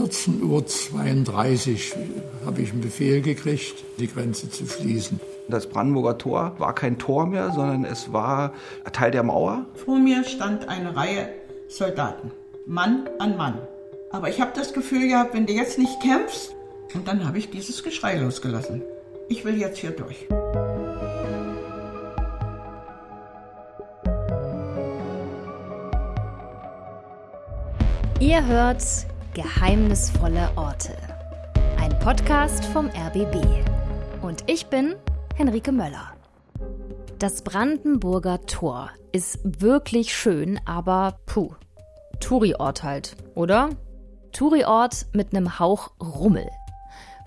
14.32 Uhr habe ich einen Befehl gekriegt, die Grenze zu schließen. Das Brandenburger Tor war kein Tor mehr, sondern es war Teil der Mauer. Vor mir stand eine Reihe Soldaten, Mann an Mann. Aber ich habe das Gefühl gehabt, wenn du jetzt nicht kämpfst, und dann habe ich dieses Geschrei losgelassen. Ich will jetzt hier durch. Ihr hört Geheimnisvolle Orte. Ein Podcast vom RBB. Und ich bin Henrike Möller. Das Brandenburger Tor ist wirklich schön, aber puh. Touri-Ort halt, oder? Touri-Ort mit einem Hauch Rummel.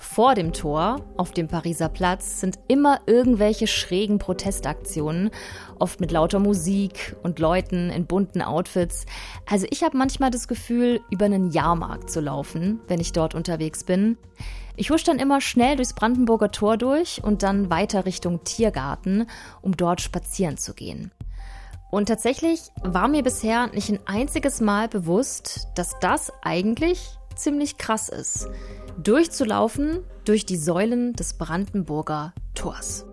Vor dem Tor, auf dem Pariser Platz, sind immer irgendwelche schrägen Protestaktionen, oft mit lauter Musik und Leuten in bunten Outfits. Also ich habe manchmal das Gefühl, über einen Jahrmarkt zu laufen, wenn ich dort unterwegs bin. Ich husch dann immer schnell durchs Brandenburger Tor durch und dann weiter Richtung Tiergarten, um dort spazieren zu gehen. Und tatsächlich war mir bisher nicht ein einziges Mal bewusst, dass das eigentlich ziemlich krass ist durchzulaufen durch die Säulen des Brandenburger Tors.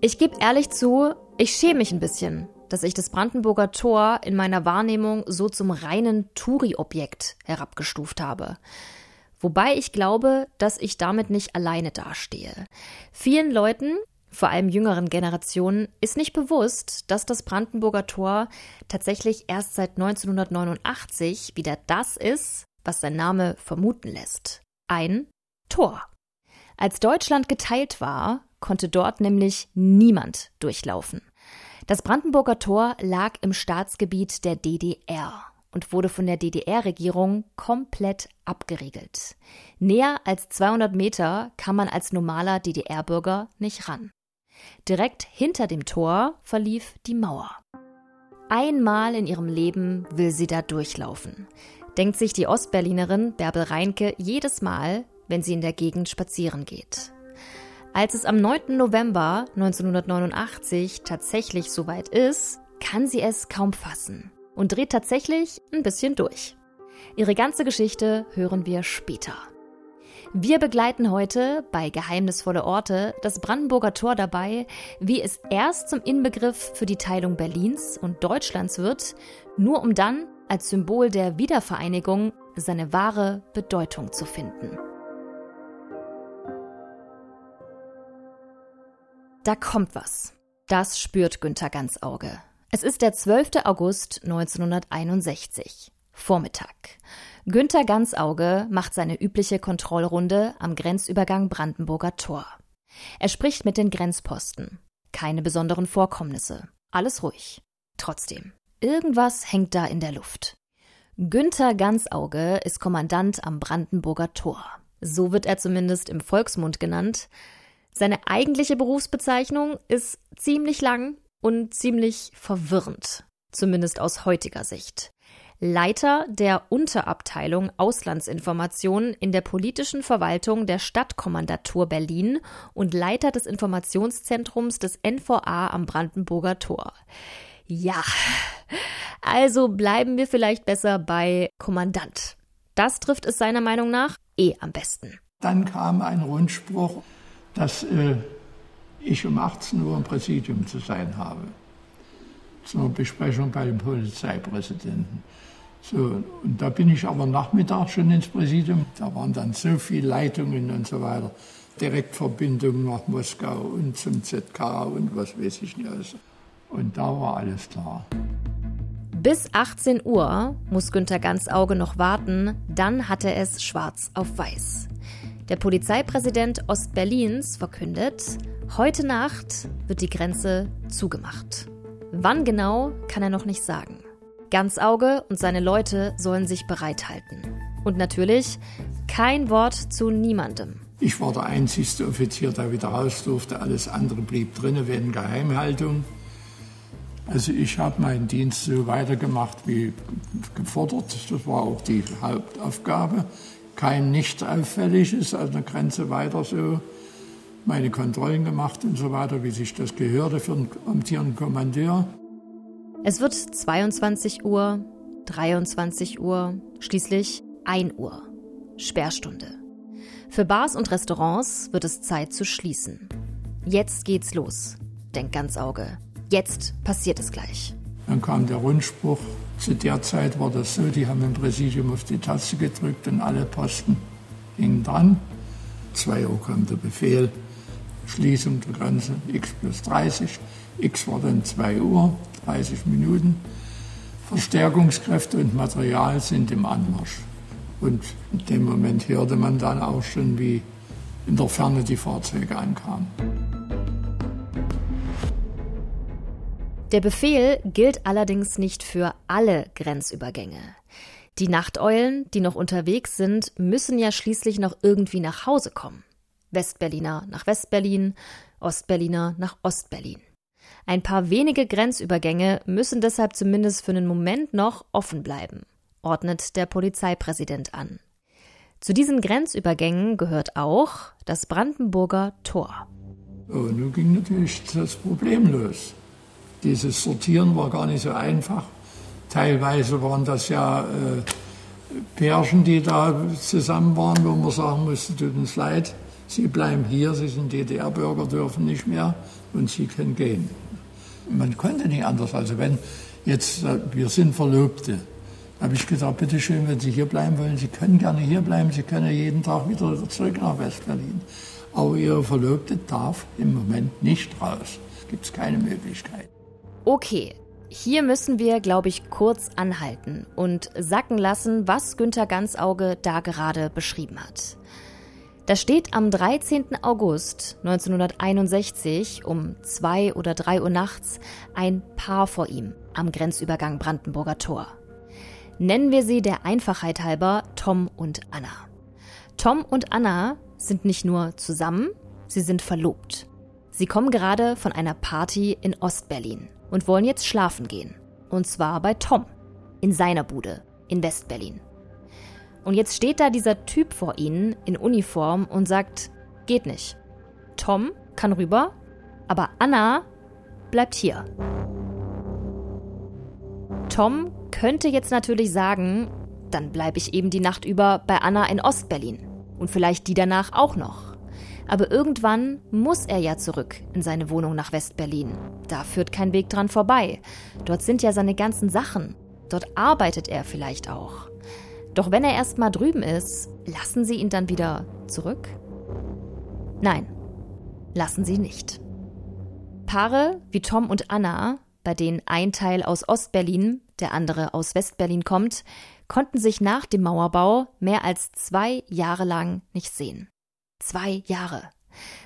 Ich gebe ehrlich zu, ich schäme mich ein bisschen, dass ich das Brandenburger Tor in meiner Wahrnehmung so zum reinen Touri-Objekt herabgestuft habe. Wobei ich glaube, dass ich damit nicht alleine dastehe. Vielen Leuten, vor allem jüngeren Generationen, ist nicht bewusst, dass das Brandenburger Tor tatsächlich erst seit 1989 wieder das ist, was sein Name vermuten lässt ein Tor. Als Deutschland geteilt war, konnte dort nämlich niemand durchlaufen. Das Brandenburger Tor lag im Staatsgebiet der DDR und wurde von der DDR-Regierung komplett abgeriegelt. Näher als 200 Meter kann man als normaler DDR-Bürger nicht ran. Direkt hinter dem Tor verlief die Mauer. Einmal in ihrem Leben will sie da durchlaufen denkt sich die Ostberlinerin Bärbel Reinke jedes Mal, wenn sie in der Gegend spazieren geht. Als es am 9. November 1989 tatsächlich soweit ist, kann sie es kaum fassen und dreht tatsächlich ein bisschen durch. Ihre ganze Geschichte hören wir später. Wir begleiten heute bei Geheimnisvolle Orte das Brandenburger Tor dabei, wie es erst zum Inbegriff für die Teilung Berlins und Deutschlands wird, nur um dann als Symbol der Wiedervereinigung seine wahre Bedeutung zu finden. Da kommt was. Das spürt Günther Ganzauge. Es ist der 12. August 1961. Vormittag. Günther Ganzauge macht seine übliche Kontrollrunde am Grenzübergang Brandenburger Tor. Er spricht mit den Grenzposten. Keine besonderen Vorkommnisse. Alles ruhig. Trotzdem. Irgendwas hängt da in der Luft. Günther Ganzauge ist Kommandant am Brandenburger Tor. So wird er zumindest im Volksmund genannt. Seine eigentliche Berufsbezeichnung ist ziemlich lang und ziemlich verwirrend, zumindest aus heutiger Sicht. Leiter der Unterabteilung Auslandsinformation in der politischen Verwaltung der Stadtkommandatur Berlin und Leiter des Informationszentrums des NVA am Brandenburger Tor. Ja, also bleiben wir vielleicht besser bei Kommandant. Das trifft es seiner Meinung nach eh am besten. Dann kam ein Rundspruch, dass äh, ich um 18 Uhr im Präsidium zu sein habe. Zur Besprechung bei dem Polizeipräsidenten. So, und da bin ich aber nachmittags schon ins Präsidium. Da waren dann so viele Leitungen und so weiter. Direktverbindungen nach Moskau und zum ZK und was weiß ich nicht alles. Und da war alles klar. Bis 18 Uhr muss Günter Ganzauge noch warten, dann hat er es schwarz auf weiß. Der Polizeipräsident Ostberlins verkündet, heute Nacht wird die Grenze zugemacht. Wann genau, kann er noch nicht sagen. Ganzauge und seine Leute sollen sich bereithalten. Und natürlich kein Wort zu niemandem. Ich war der einzigste Offizier, der wieder raus durfte. Alles andere blieb drinnen wegen Geheimhaltung. Also ich habe meinen Dienst so weitergemacht wie gefordert. Das war auch die Hauptaufgabe. Kein nicht auffälliges an der Grenze weiter so meine Kontrollen gemacht und so weiter, wie sich das gehörte für einen amtierenden Kommandeur. Es wird 22 Uhr, 23 Uhr, schließlich 1 Uhr. Sperrstunde. Für Bars und Restaurants wird es Zeit zu schließen. Jetzt geht's los, denkt Ganzauge. Jetzt passiert es gleich. Dann kam der Rundspruch. Zu der Zeit war das so, die haben im Präsidium auf die Taste gedrückt und alle Posten hingen dran. 2 Uhr kam der Befehl, Schließung der Grenze x plus 30. X war dann 2 Uhr, 30 Minuten. Verstärkungskräfte und Material sind im Anmarsch. Und in dem Moment hörte man dann auch schon, wie in der Ferne die Fahrzeuge ankamen. Der Befehl gilt allerdings nicht für alle Grenzübergänge. Die Nachteulen, die noch unterwegs sind, müssen ja schließlich noch irgendwie nach Hause kommen. Westberliner nach Westberlin, Ostberliner nach Ostberlin. Ein paar wenige Grenzübergänge müssen deshalb zumindest für einen Moment noch offen bleiben, ordnet der Polizeipräsident an. Zu diesen Grenzübergängen gehört auch das Brandenburger Tor. Oh, nun ging natürlich das Problem los. Dieses Sortieren war gar nicht so einfach. Teilweise waren das ja äh, Pärchen, die da zusammen waren, wo man sagen musste, tut uns leid, Sie bleiben hier, Sie sind DDR-Bürger, dürfen nicht mehr und Sie können gehen. Man konnte nicht anders. Also wenn jetzt, äh, wir sind Verlobte, habe ich gesagt, bitte schön, wenn Sie hier bleiben wollen, Sie können gerne hier bleiben, Sie können jeden Tag wieder zurück nach Westberlin. Aber Ihre Verlobte darf im Moment nicht raus. Gibt es keine Möglichkeit. Okay, hier müssen wir, glaube ich, kurz anhalten und sacken lassen, was Günter Ganzauge da gerade beschrieben hat. Da steht am 13. August 1961 um zwei oder drei Uhr nachts ein Paar vor ihm am Grenzübergang Brandenburger Tor. Nennen wir sie der Einfachheit halber Tom und Anna. Tom und Anna sind nicht nur zusammen, sie sind verlobt. Sie kommen gerade von einer Party in Ostberlin und wollen jetzt schlafen gehen. Und zwar bei Tom, in seiner Bude, in Westberlin. Und jetzt steht da dieser Typ vor ihnen in Uniform und sagt, geht nicht. Tom kann rüber, aber Anna bleibt hier. Tom könnte jetzt natürlich sagen, dann bleibe ich eben die Nacht über bei Anna in Ostberlin und vielleicht die danach auch noch. Aber irgendwann muss er ja zurück in seine Wohnung nach Westberlin. Da führt kein Weg dran vorbei. Dort sind ja seine ganzen Sachen. Dort arbeitet er vielleicht auch. Doch wenn er erst mal drüben ist, lassen Sie ihn dann wieder zurück? Nein, lassen Sie nicht. Paare wie Tom und Anna, bei denen ein Teil aus Ostberlin, der andere aus Westberlin kommt, konnten sich nach dem Mauerbau mehr als zwei Jahre lang nicht sehen. Zwei Jahre.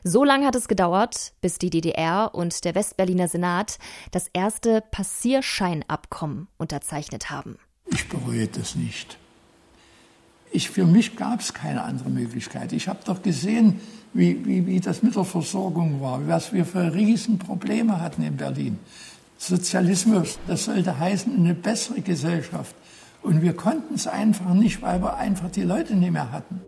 So lange hat es gedauert, bis die DDR und der Westberliner Senat das erste Passierscheinabkommen unterzeichnet haben. Ich bereue das nicht. Ich, für mich gab es keine andere Möglichkeit. Ich habe doch gesehen, wie, wie, wie das mit der Versorgung war, was wir für Riesenprobleme hatten in Berlin. Sozialismus, das sollte heißen eine bessere Gesellschaft. Und wir konnten es einfach nicht, weil wir einfach die Leute nicht mehr hatten.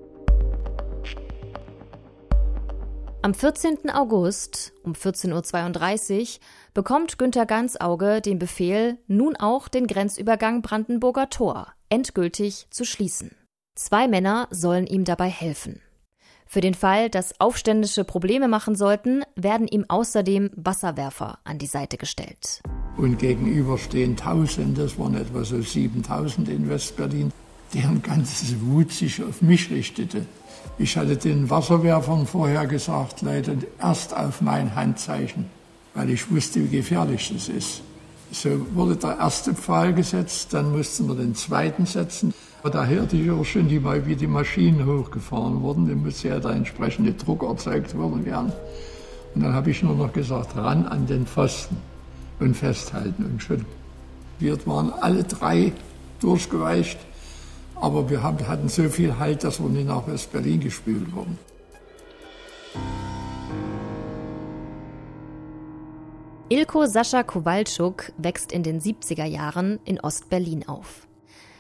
Am 14. August um 14.32 Uhr bekommt Günter Ganzauge den Befehl, nun auch den Grenzübergang Brandenburger Tor endgültig zu schließen. Zwei Männer sollen ihm dabei helfen. Für den Fall, dass Aufständische Probleme machen sollten, werden ihm außerdem Wasserwerfer an die Seite gestellt. Und gegenüber stehen Tausende, es waren etwa so 7000 in Westberlin, deren ganzes Wut sich auf mich richtete. Ich hatte den Wasserwerfern vorher gesagt, Leute, erst auf mein Handzeichen, weil ich wusste, wie gefährlich das ist. So wurde der erste Pfahl gesetzt, dann mussten wir den zweiten setzen. Da hörte ich auch schon, die, wie die Maschinen hochgefahren wurden. Da musste ja der entsprechende Druck erzeugt worden werden. Und dann habe ich nur noch gesagt, ran an den Pfosten und festhalten. Und schon, wir waren alle drei durchgeweicht. Aber wir haben, hatten so viel Halt, dass wir nicht nach West-Berlin gespült wurden. Ilko Sascha Kowalczuk wächst in den 70er Jahren in Ost-Berlin auf.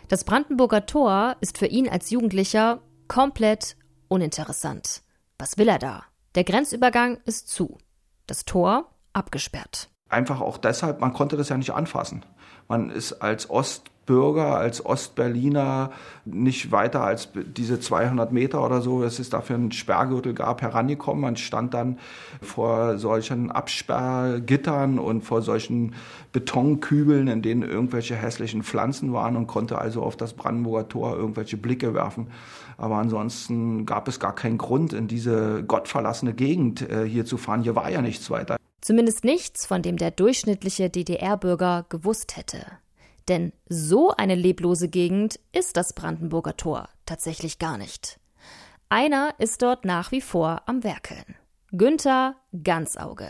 Das Brandenburger Tor ist für ihn als Jugendlicher komplett uninteressant. Was will er da? Der Grenzübergang ist zu. Das Tor abgesperrt. Einfach auch deshalb, man konnte das ja nicht anfassen. Man ist als Ost Bürger als Ostberliner nicht weiter als diese 200 Meter oder so, dass es dafür einen Sperrgürtel gab, herangekommen. Man stand dann vor solchen Absperrgittern und vor solchen Betonkübeln, in denen irgendwelche hässlichen Pflanzen waren und konnte also auf das Brandenburger Tor irgendwelche Blicke werfen. Aber ansonsten gab es gar keinen Grund, in diese gottverlassene Gegend äh, hier zu fahren. Hier war ja nichts weiter. Zumindest nichts, von dem der durchschnittliche DDR-Bürger gewusst hätte. Denn so eine leblose Gegend ist das Brandenburger Tor tatsächlich gar nicht. Einer ist dort nach wie vor am Werkeln. Günther Ganzauge.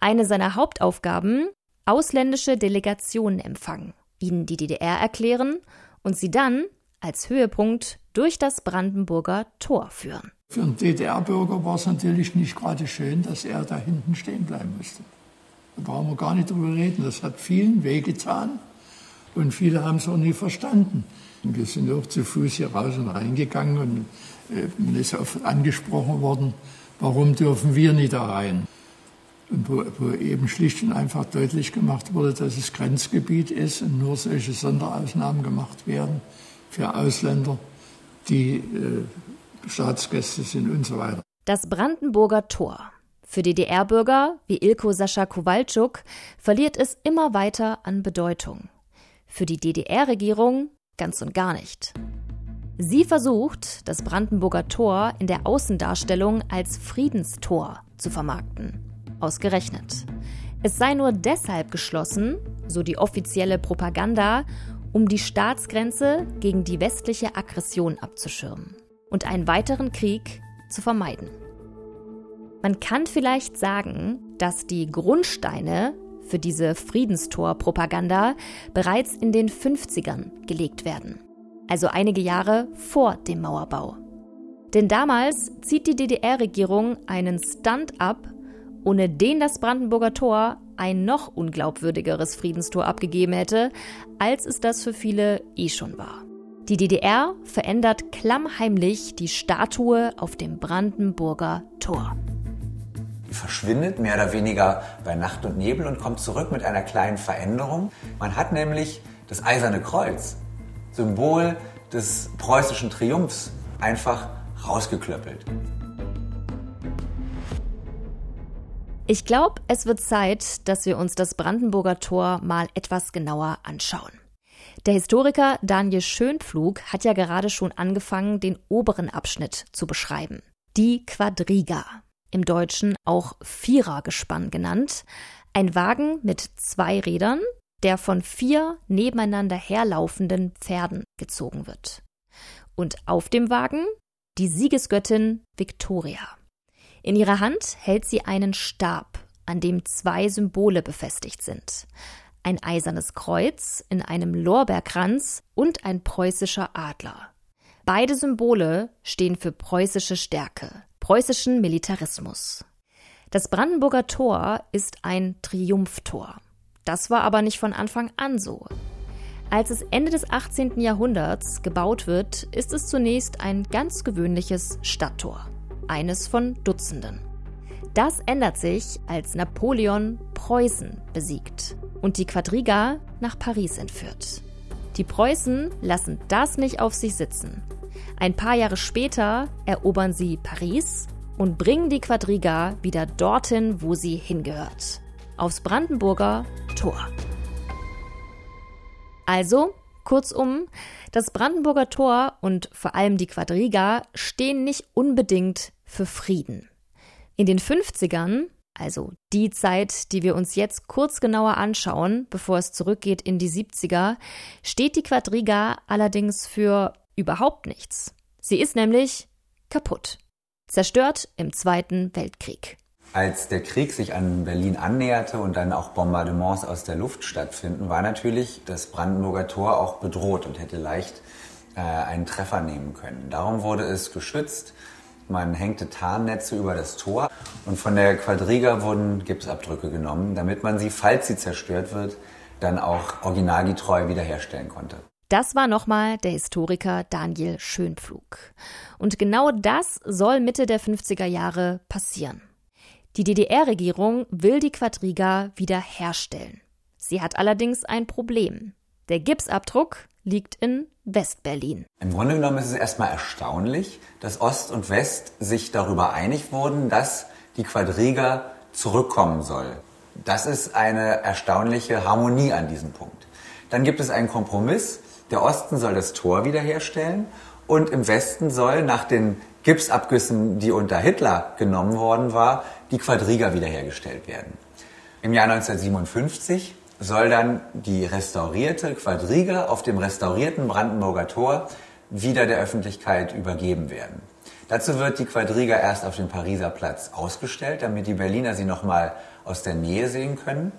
Eine seiner Hauptaufgaben, ausländische Delegationen empfangen, ihnen die DDR erklären und sie dann als Höhepunkt durch das Brandenburger Tor führen. Für einen DDR-Bürger war es natürlich nicht gerade schön, dass er da hinten stehen bleiben musste. Da brauchen wir gar nicht drüber reden. Das hat vielen wehgetan. Und viele haben es auch nie verstanden. Wir sind auch zu Fuß hier raus und reingegangen und äh, ist oft angesprochen worden, warum dürfen wir nicht da rein? Und wo, wo, eben schlicht und einfach deutlich gemacht wurde, dass es Grenzgebiet ist und nur solche Sonderausnahmen gemacht werden für Ausländer, die äh, Staatsgäste sind und so weiter. Das Brandenburger Tor. Für DDR-Bürger wie Ilko Sascha Kowalczuk verliert es immer weiter an Bedeutung für die DDR-Regierung ganz und gar nicht. Sie versucht, das Brandenburger Tor in der Außendarstellung als Friedenstor zu vermarkten. Ausgerechnet. Es sei nur deshalb geschlossen, so die offizielle Propaganda, um die Staatsgrenze gegen die westliche Aggression abzuschirmen und einen weiteren Krieg zu vermeiden. Man kann vielleicht sagen, dass die Grundsteine für diese Friedenstor-Propaganda bereits in den 50ern gelegt werden, also einige Jahre vor dem Mauerbau. Denn damals zieht die DDR-Regierung einen Stunt ab, ohne den das Brandenburger Tor ein noch unglaubwürdigeres Friedenstor abgegeben hätte, als es das für viele eh schon war. Die DDR verändert klammheimlich die Statue auf dem Brandenburger Tor verschwindet mehr oder weniger bei Nacht und Nebel und kommt zurück mit einer kleinen Veränderung. Man hat nämlich das Eiserne Kreuz, Symbol des preußischen Triumphs, einfach rausgeklöppelt. Ich glaube, es wird Zeit, dass wir uns das Brandenburger Tor mal etwas genauer anschauen. Der Historiker Daniel Schönpflug hat ja gerade schon angefangen, den oberen Abschnitt zu beschreiben. Die Quadriga im Deutschen auch Vierergespann genannt, ein Wagen mit zwei Rädern, der von vier nebeneinander herlaufenden Pferden gezogen wird. Und auf dem Wagen die Siegesgöttin Victoria. In ihrer Hand hält sie einen Stab, an dem zwei Symbole befestigt sind. Ein eisernes Kreuz in einem Lorbeerkranz und ein preußischer Adler. Beide Symbole stehen für preußische Stärke, preußischen Militarismus. Das Brandenburger Tor ist ein Triumphtor. Das war aber nicht von Anfang an so. Als es Ende des 18. Jahrhunderts gebaut wird, ist es zunächst ein ganz gewöhnliches Stadttor, eines von Dutzenden. Das ändert sich, als Napoleon Preußen besiegt und die Quadriga nach Paris entführt. Die Preußen lassen das nicht auf sich sitzen. Ein paar Jahre später erobern sie Paris und bringen die Quadriga wieder dorthin, wo sie hingehört. Aufs Brandenburger Tor. Also, kurzum, das Brandenburger Tor und vor allem die Quadriga stehen nicht unbedingt für Frieden. In den 50ern, also die Zeit, die wir uns jetzt kurz genauer anschauen, bevor es zurückgeht in die 70er, steht die Quadriga allerdings für überhaupt nichts. Sie ist nämlich kaputt. Zerstört im Zweiten Weltkrieg. Als der Krieg sich an Berlin annäherte und dann auch Bombardements aus der Luft stattfinden, war natürlich das Brandenburger Tor auch bedroht und hätte leicht äh, einen Treffer nehmen können. Darum wurde es geschützt. Man hängte Tarnnetze über das Tor und von der Quadriga wurden Gipsabdrücke genommen, damit man sie, falls sie zerstört wird, dann auch originalgetreu wiederherstellen konnte. Das war nochmal der Historiker Daniel Schönpflug. Und genau das soll Mitte der 50er Jahre passieren. Die DDR-Regierung will die Quadriga wieder herstellen. Sie hat allerdings ein Problem. Der Gipsabdruck liegt in Westberlin. Im Grunde genommen ist es erstmal erstaunlich, dass Ost und West sich darüber einig wurden, dass die Quadriga zurückkommen soll. Das ist eine erstaunliche Harmonie an diesem Punkt. Dann gibt es einen Kompromiss. Der Osten soll das Tor wiederherstellen und im Westen soll nach den Gipsabgüssen, die unter Hitler genommen worden war, die Quadriga wiederhergestellt werden. Im Jahr 1957 soll dann die restaurierte Quadriga auf dem restaurierten Brandenburger Tor wieder der Öffentlichkeit übergeben werden. Dazu wird die Quadriga erst auf dem Pariser Platz ausgestellt, damit die Berliner sie nochmal aus der Nähe sehen können.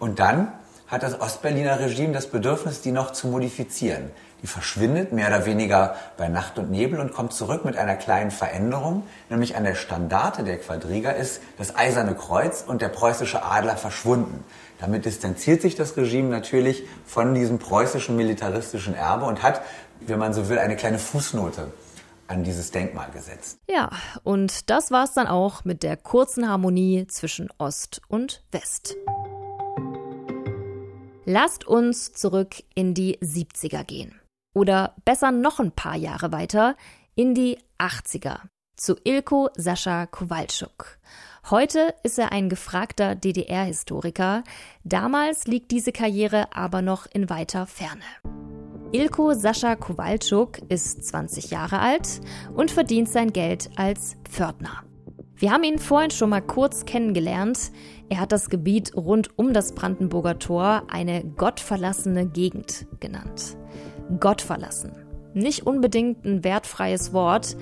Und dann hat das Ostberliner Regime das Bedürfnis, die noch zu modifizieren. Die verschwindet mehr oder weniger bei Nacht und Nebel und kommt zurück mit einer kleinen Veränderung, nämlich an der Standarte der Quadriga ist das Eiserne Kreuz und der preußische Adler verschwunden. Damit distanziert sich das Regime natürlich von diesem preußischen militaristischen Erbe und hat, wenn man so will, eine kleine Fußnote an dieses Denkmal gesetzt. Ja, und das war's dann auch mit der kurzen Harmonie zwischen Ost und West. Lasst uns zurück in die 70er gehen. Oder besser noch ein paar Jahre weiter in die 80er zu Ilko Sascha Kowalczuk. Heute ist er ein gefragter DDR-Historiker. Damals liegt diese Karriere aber noch in weiter Ferne. Ilko Sascha Kowalczuk ist 20 Jahre alt und verdient sein Geld als Pförtner. Wir haben ihn vorhin schon mal kurz kennengelernt. Er hat das Gebiet rund um das Brandenburger Tor eine gottverlassene Gegend genannt. Gottverlassen. Nicht unbedingt ein wertfreies Wort.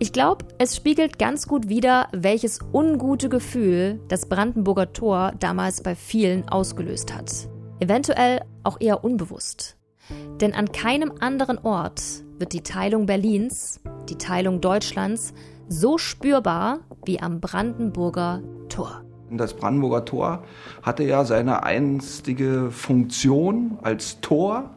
Ich glaube, es spiegelt ganz gut wider, welches ungute Gefühl das Brandenburger Tor damals bei vielen ausgelöst hat. Eventuell auch eher unbewusst. Denn an keinem anderen Ort wird die Teilung Berlins, die Teilung Deutschlands, so spürbar wie am Brandenburger Tor. Das Brandenburger Tor hatte ja seine einstige Funktion als Tor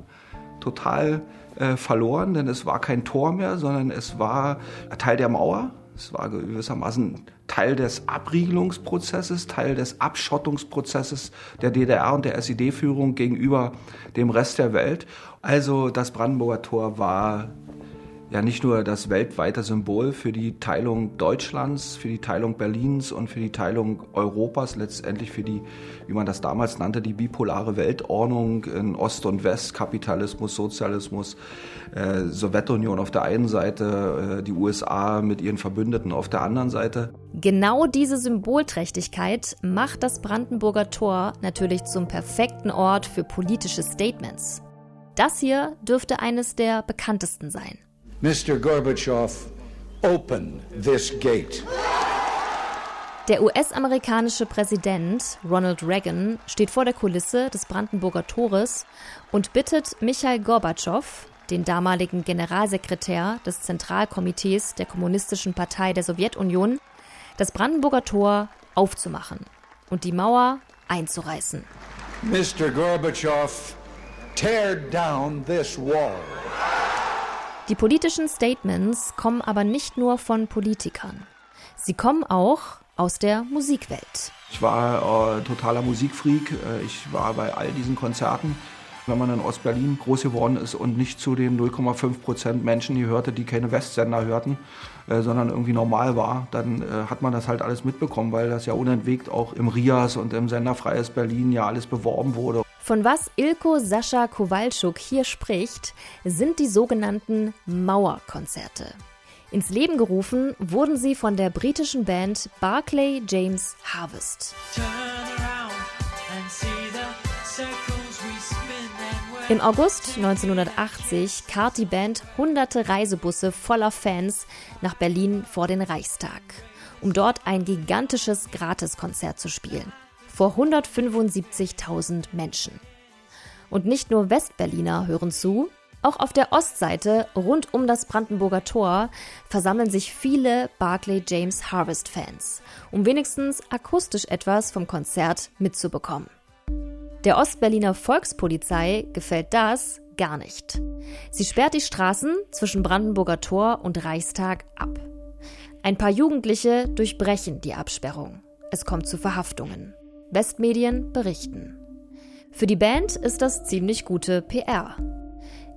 total äh, verloren, denn es war kein Tor mehr, sondern es war Teil der Mauer. Es war gewissermaßen Teil des Abriegelungsprozesses, Teil des Abschottungsprozesses der DDR und der SED-Führung gegenüber dem Rest der Welt. Also das Brandenburger Tor war ja nicht nur das weltweite Symbol für die Teilung Deutschlands, für die Teilung Berlins und für die Teilung Europas, letztendlich für die, wie man das damals nannte, die bipolare Weltordnung in Ost und West, Kapitalismus, Sozialismus, äh, Sowjetunion auf der einen Seite, äh, die USA mit ihren Verbündeten auf der anderen Seite. Genau diese Symbolträchtigkeit macht das Brandenburger Tor natürlich zum perfekten Ort für politische Statements. Das hier dürfte eines der bekanntesten sein. Mr. Gorbachev, open this gate. Der US-amerikanische Präsident Ronald Reagan steht vor der Kulisse des Brandenburger Tores und bittet Michail Gorbatschow, den damaligen Generalsekretär des Zentralkomitees der Kommunistischen Partei der Sowjetunion, das Brandenburger Tor aufzumachen und die Mauer einzureißen. Mr. Gorbachev, tear down this wall. Die politischen Statements kommen aber nicht nur von Politikern. Sie kommen auch aus der Musikwelt. Ich war äh, totaler Musikfreak. Äh, ich war bei all diesen Konzerten. Wenn man in Ostberlin groß geworden ist und nicht zu den 0,5 Prozent Menschen hier hörte, die keine Westsender hörten, äh, sondern irgendwie normal war, dann äh, hat man das halt alles mitbekommen, weil das ja unentwegt auch im RIAS und im Sender Freies Berlin ja alles beworben wurde. Von was Ilko Sascha Kowalczuk hier spricht, sind die sogenannten Mauerkonzerte. Ins Leben gerufen wurden sie von der britischen Band Barclay James Harvest. Im August 1980 karrt die Band hunderte Reisebusse voller Fans nach Berlin vor den Reichstag, um dort ein gigantisches Gratiskonzert zu spielen vor 175.000 Menschen. Und nicht nur Westberliner hören zu, auch auf der Ostseite rund um das Brandenburger Tor versammeln sich viele Barclay James Harvest Fans, um wenigstens akustisch etwas vom Konzert mitzubekommen. Der Ostberliner Volkspolizei gefällt das gar nicht. Sie sperrt die Straßen zwischen Brandenburger Tor und Reichstag ab. Ein paar Jugendliche durchbrechen die Absperrung. Es kommt zu Verhaftungen. Westmedien berichten. Für die Band ist das ziemlich gute PR.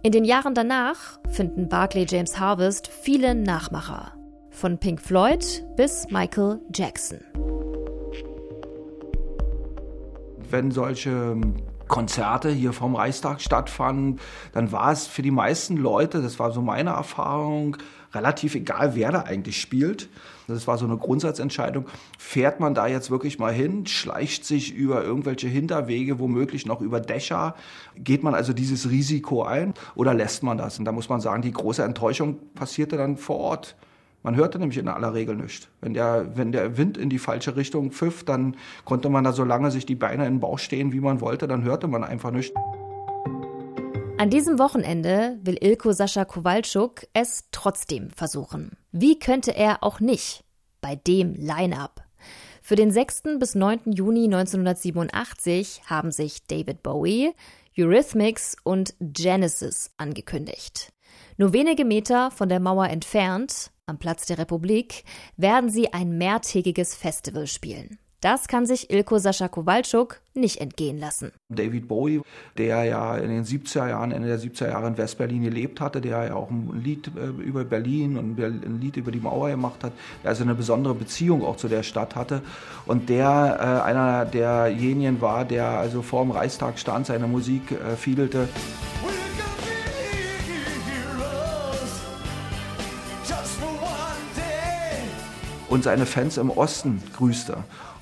In den Jahren danach finden Barclay James Harvest viele Nachmacher. Von Pink Floyd bis Michael Jackson. Wenn solche Konzerte hier vom Reichstag stattfanden, dann war es für die meisten Leute, das war so meine Erfahrung, relativ egal, wer da eigentlich spielt. Das war so eine Grundsatzentscheidung. Fährt man da jetzt wirklich mal hin, schleicht sich über irgendwelche Hinterwege, womöglich noch über Dächer? Geht man also dieses Risiko ein oder lässt man das? Und da muss man sagen, die große Enttäuschung passierte dann vor Ort. Man hörte nämlich in aller Regel nichts. Wenn der, wenn der Wind in die falsche Richtung pfiff, dann konnte man da so lange sich die Beine in den Bauch stehen, wie man wollte, dann hörte man einfach nichts. An diesem Wochenende will Ilko Sascha Kowalczuk es trotzdem versuchen. Wie könnte er auch nicht bei dem Line-up? Für den 6. bis 9. Juni 1987 haben sich David Bowie, Eurythmics und Genesis angekündigt. Nur wenige Meter von der Mauer entfernt, am Platz der Republik, werden sie ein mehrtägiges Festival spielen. Das kann sich Ilko Sascha Kowalczuk nicht entgehen lassen. David Bowie, der ja in den 70er Jahren, Ende der 70er Jahre in Westberlin gelebt hatte, der ja auch ein Lied äh, über Berlin und ein Lied über die Mauer gemacht hat, der also eine besondere Beziehung auch zu der Stadt hatte und der äh, einer derjenigen war, der also vor dem Reichstag stand, seine Musik äh, fiedelte. und seine Fans im Osten grüßte.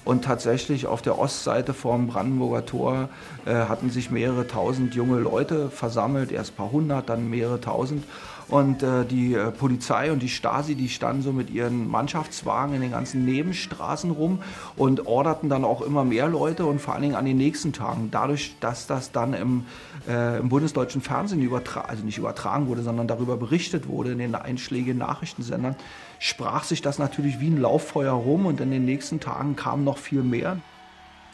Und tatsächlich auf der Ostseite vorm Brandenburger Tor äh, hatten sich mehrere tausend junge Leute versammelt, erst ein paar hundert, dann mehrere tausend. Und äh, die äh, Polizei und die Stasi, die standen so mit ihren Mannschaftswagen in den ganzen Nebenstraßen rum und orderten dann auch immer mehr Leute und vor allen Dingen an den nächsten Tagen. Dadurch, dass das dann im, äh, im bundesdeutschen Fernsehen übertragen, also nicht übertragen wurde, sondern darüber berichtet wurde in den einschlägigen Nachrichtensendern, sprach sich das natürlich wie ein Lauffeuer rum und in den nächsten Tagen kam noch viel mehr.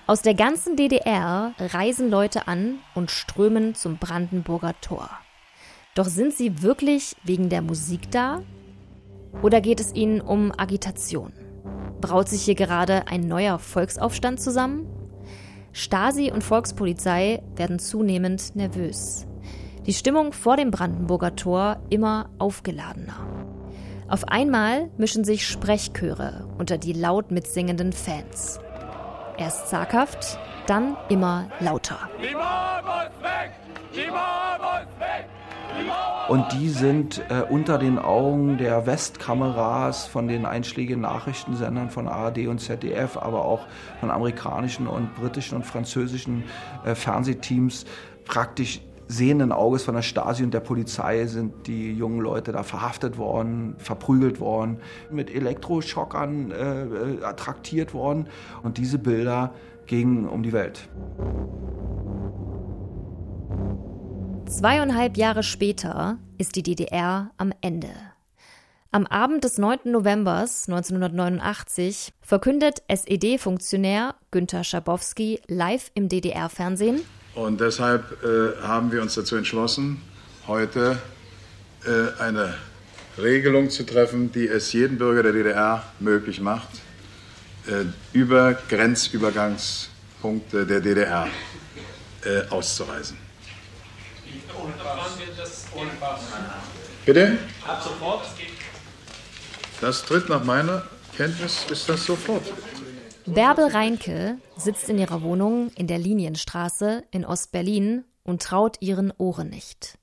Aus der ganzen DDR reisen Leute an und strömen zum Brandenburger Tor. Doch sind sie wirklich wegen der Musik da? Oder geht es ihnen um Agitation? Braut sich hier gerade ein neuer Volksaufstand zusammen? Stasi und Volkspolizei werden zunehmend nervös. Die Stimmung vor dem Brandenburger Tor immer aufgeladener. Auf einmal mischen sich Sprechchöre unter die laut mitsingenden Fans. Erst zaghaft, dann immer lauter. Die Mauer muss weg! Die Mauer muss weg! Und die sind äh, unter den Augen der Westkameras von den einschlägigen Nachrichtensendern von ARD und ZDF, aber auch von amerikanischen und britischen und französischen äh, Fernsehteams praktisch sehenden Auges von der Stasi und der Polizei sind die jungen Leute da verhaftet worden, verprügelt worden, mit Elektroschockern äh, äh attraktiert worden. Und diese Bilder gingen um die Welt. Zweieinhalb Jahre später ist die DDR am Ende. Am Abend des 9. November 1989 verkündet SED-Funktionär Günter Schabowski live im DDR-Fernsehen. Und deshalb äh, haben wir uns dazu entschlossen, heute äh, eine Regelung zu treffen, die es jedem Bürger der DDR möglich macht, äh, über Grenzübergangspunkte der DDR äh, auszureisen. Bitte? Ab sofort? Das tritt nach meiner Kenntnis, ist das sofort. Bärbel Reinke sitzt in ihrer Wohnung in der Linienstraße in Ostberlin und traut ihren Ohren nicht.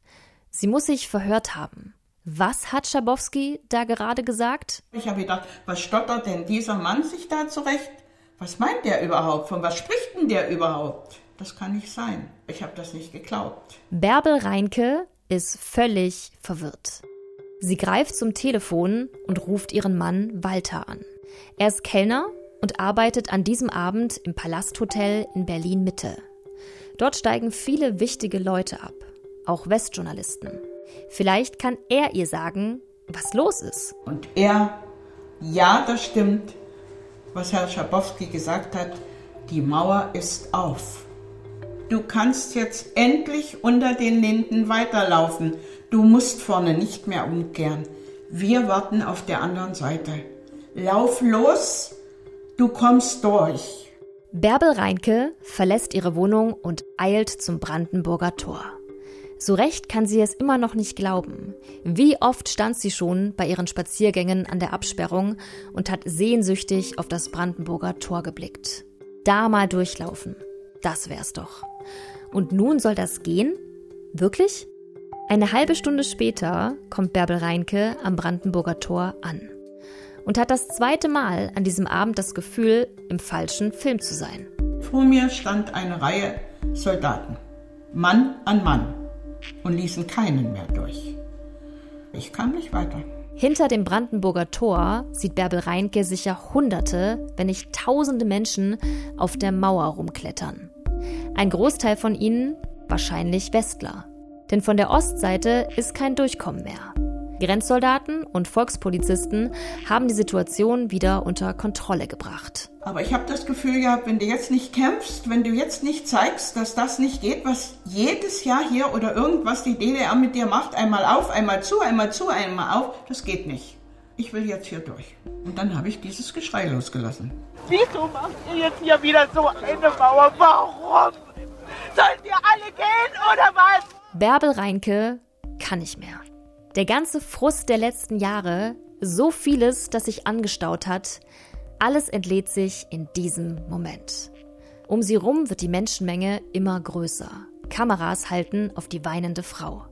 Sie muss sich verhört haben. Was hat Schabowski da gerade gesagt? Ich habe gedacht, was stottert denn dieser Mann sich da zurecht? Was meint der überhaupt? Von was spricht denn der überhaupt? Das kann nicht sein. Ich habe das nicht geglaubt. Bärbel Reinke ist völlig verwirrt. Sie greift zum Telefon und ruft ihren Mann Walter an. Er ist Kellner und arbeitet an diesem Abend im Palasthotel in Berlin Mitte. Dort steigen viele wichtige Leute ab, auch Westjournalisten. Vielleicht kann er ihr sagen, was los ist. Und er, ja, das stimmt, was Herr Schabowski gesagt hat, die Mauer ist auf. Du kannst jetzt endlich unter den Linden weiterlaufen. Du musst vorne nicht mehr umkehren. Wir warten auf der anderen Seite. Lauf los, du kommst durch. Bärbel Reinke verlässt ihre Wohnung und eilt zum Brandenburger Tor. So recht kann sie es immer noch nicht glauben. Wie oft stand sie schon bei ihren Spaziergängen an der Absperrung und hat sehnsüchtig auf das Brandenburger Tor geblickt. Da mal durchlaufen. Das wär's doch. Und nun soll das gehen? Wirklich? Eine halbe Stunde später kommt Bärbel Reinke am Brandenburger Tor an und hat das zweite Mal an diesem Abend das Gefühl, im falschen Film zu sein. Vor mir stand eine Reihe Soldaten, Mann an Mann, und ließen keinen mehr durch. Ich kam nicht weiter. Hinter dem Brandenburger Tor sieht Bärbel Reinke sicher Hunderte, wenn nicht Tausende Menschen auf der Mauer rumklettern. Ein Großteil von ihnen wahrscheinlich Westler. Denn von der Ostseite ist kein Durchkommen mehr. Grenzsoldaten und Volkspolizisten haben die Situation wieder unter Kontrolle gebracht. Aber ich habe das Gefühl gehabt, wenn du jetzt nicht kämpfst, wenn du jetzt nicht zeigst, dass das nicht geht, was jedes Jahr hier oder irgendwas die DDR mit dir macht, einmal auf, einmal zu, einmal zu, einmal auf, das geht nicht. Ich will jetzt hier durch. Und dann habe ich dieses Geschrei losgelassen. Wieso macht ihr jetzt hier wieder so eine Mauer? Warum? Sollt ihr alle gehen oder was? Bärbel Reinke kann nicht mehr. Der ganze Frust der letzten Jahre, so vieles, das sich angestaut hat, alles entlädt sich in diesem Moment. Um sie rum wird die Menschenmenge immer größer. Kameras halten auf die weinende Frau.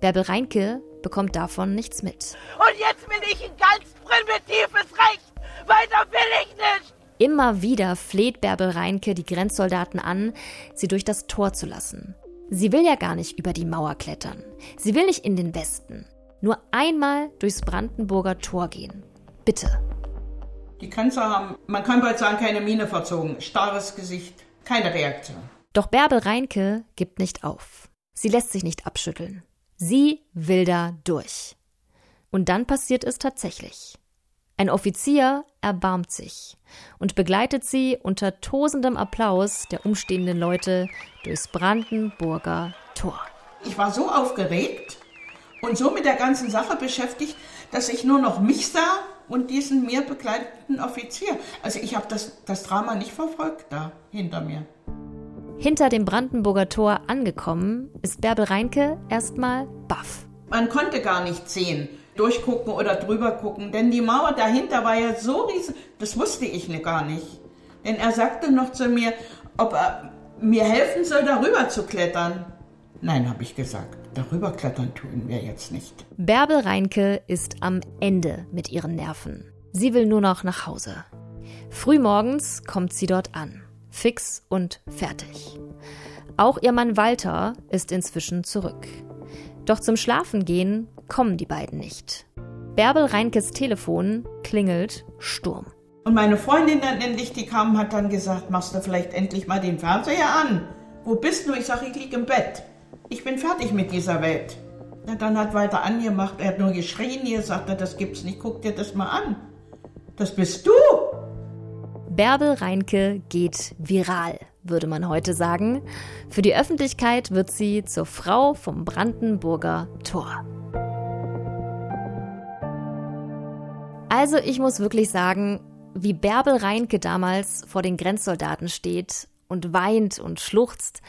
Bärbel Reinke bekommt davon nichts mit. Und jetzt will ich ein ganz primitives Recht. Weiter will ich nicht. Immer wieder fleht Bärbel Reinke die Grenzsoldaten an, sie durch das Tor zu lassen. Sie will ja gar nicht über die Mauer klettern. Sie will nicht in den Westen nur einmal durchs Brandenburger Tor gehen. Bitte. Die Grenzer haben, man kann bald sagen, keine Miene verzogen. Starres Gesicht, keine Reaktion. Doch Bärbel Reinke gibt nicht auf. Sie lässt sich nicht abschütteln. Sie will da durch. Und dann passiert es tatsächlich. Ein Offizier erbarmt sich und begleitet sie unter tosendem Applaus der umstehenden Leute durchs Brandenburger Tor. Ich war so aufgeregt, und so mit der ganzen Sache beschäftigt, dass ich nur noch mich sah und diesen mir begleitenden Offizier. Also ich habe das, das Drama nicht verfolgt da hinter mir. Hinter dem Brandenburger Tor angekommen, ist Bärbel Reinke erstmal baff. Man konnte gar nicht sehen, durchgucken oder drüber gucken, denn die Mauer dahinter war ja so riesig, das wusste ich ne gar nicht. Denn er sagte noch zu mir, ob er mir helfen soll, darüber zu klettern. Nein, habe ich gesagt. Darüber klettern tun wir jetzt nicht. Bärbel Reinke ist am Ende mit ihren Nerven. Sie will nur noch nach Hause. Frühmorgens kommt sie dort an. Fix und fertig. Auch ihr Mann Walter ist inzwischen zurück. Doch zum Schlafengehen kommen die beiden nicht. Bärbel Reinkes Telefon klingelt Sturm. Und meine Freundin dann endlich, die kam, hat dann gesagt, machst du vielleicht endlich mal den Fernseher an? Wo bist du? Ich sage, ich liege im Bett ich bin fertig mit dieser Welt. Na, dann hat weiter angemacht, er hat nur geschrien, hier sagt er, das gibt's nicht, guck dir das mal an. Das bist du. Bärbel Reinke geht viral, würde man heute sagen. Für die Öffentlichkeit wird sie zur Frau vom Brandenburger Tor. Also ich muss wirklich sagen, wie Bärbel Reinke damals vor den Grenzsoldaten steht und weint und schluchzt,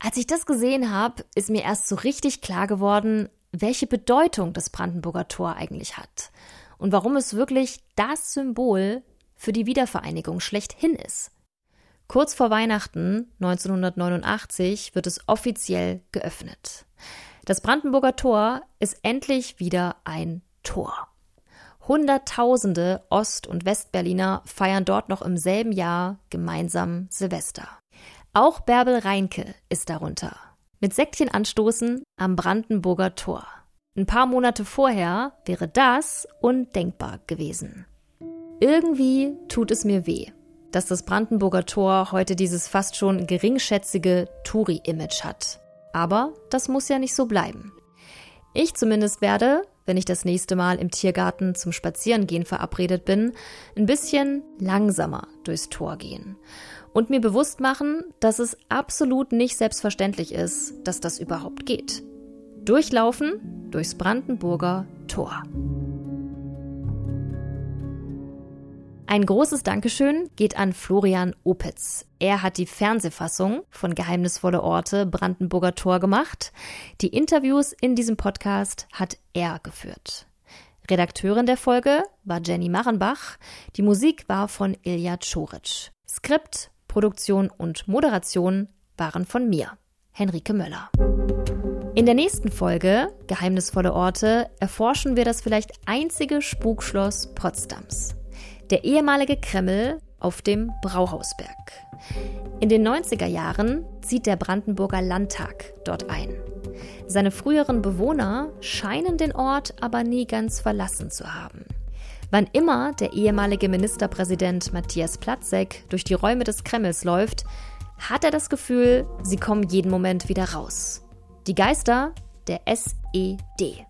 als ich das gesehen habe, ist mir erst so richtig klar geworden, welche Bedeutung das Brandenburger Tor eigentlich hat und warum es wirklich das Symbol für die Wiedervereinigung schlechthin ist. Kurz vor Weihnachten 1989 wird es offiziell geöffnet. Das Brandenburger Tor ist endlich wieder ein Tor. Hunderttausende Ost- und Westberliner feiern dort noch im selben Jahr gemeinsam Silvester. Auch Bärbel Reinke ist darunter. Mit Säckchen anstoßen am Brandenburger Tor. Ein paar Monate vorher wäre das undenkbar gewesen. Irgendwie tut es mir weh, dass das Brandenburger Tor heute dieses fast schon geringschätzige Touri-Image hat. Aber das muss ja nicht so bleiben. Ich zumindest werde, wenn ich das nächste Mal im Tiergarten zum Spazierengehen verabredet bin, ein bisschen langsamer durchs Tor gehen und mir bewusst machen, dass es absolut nicht selbstverständlich ist, dass das überhaupt geht. Durchlaufen durchs Brandenburger Tor. Ein großes Dankeschön geht an Florian Opitz. Er hat die Fernsehfassung von Geheimnisvolle Orte Brandenburger Tor gemacht. Die Interviews in diesem Podcast hat er geführt. Redakteurin der Folge war Jenny Marrenbach. Die Musik war von Ilja Czoric. Skript, Produktion und Moderation waren von mir, Henrike Möller. In der nächsten Folge Geheimnisvolle Orte erforschen wir das vielleicht einzige Spukschloss Potsdams der ehemalige Kreml auf dem Brauhausberg. In den 90er Jahren zieht der Brandenburger Landtag dort ein. Seine früheren Bewohner scheinen den Ort aber nie ganz verlassen zu haben. Wann immer der ehemalige Ministerpräsident Matthias Platzek durch die Räume des Kremls läuft, hat er das Gefühl, sie kommen jeden Moment wieder raus. Die Geister der SED.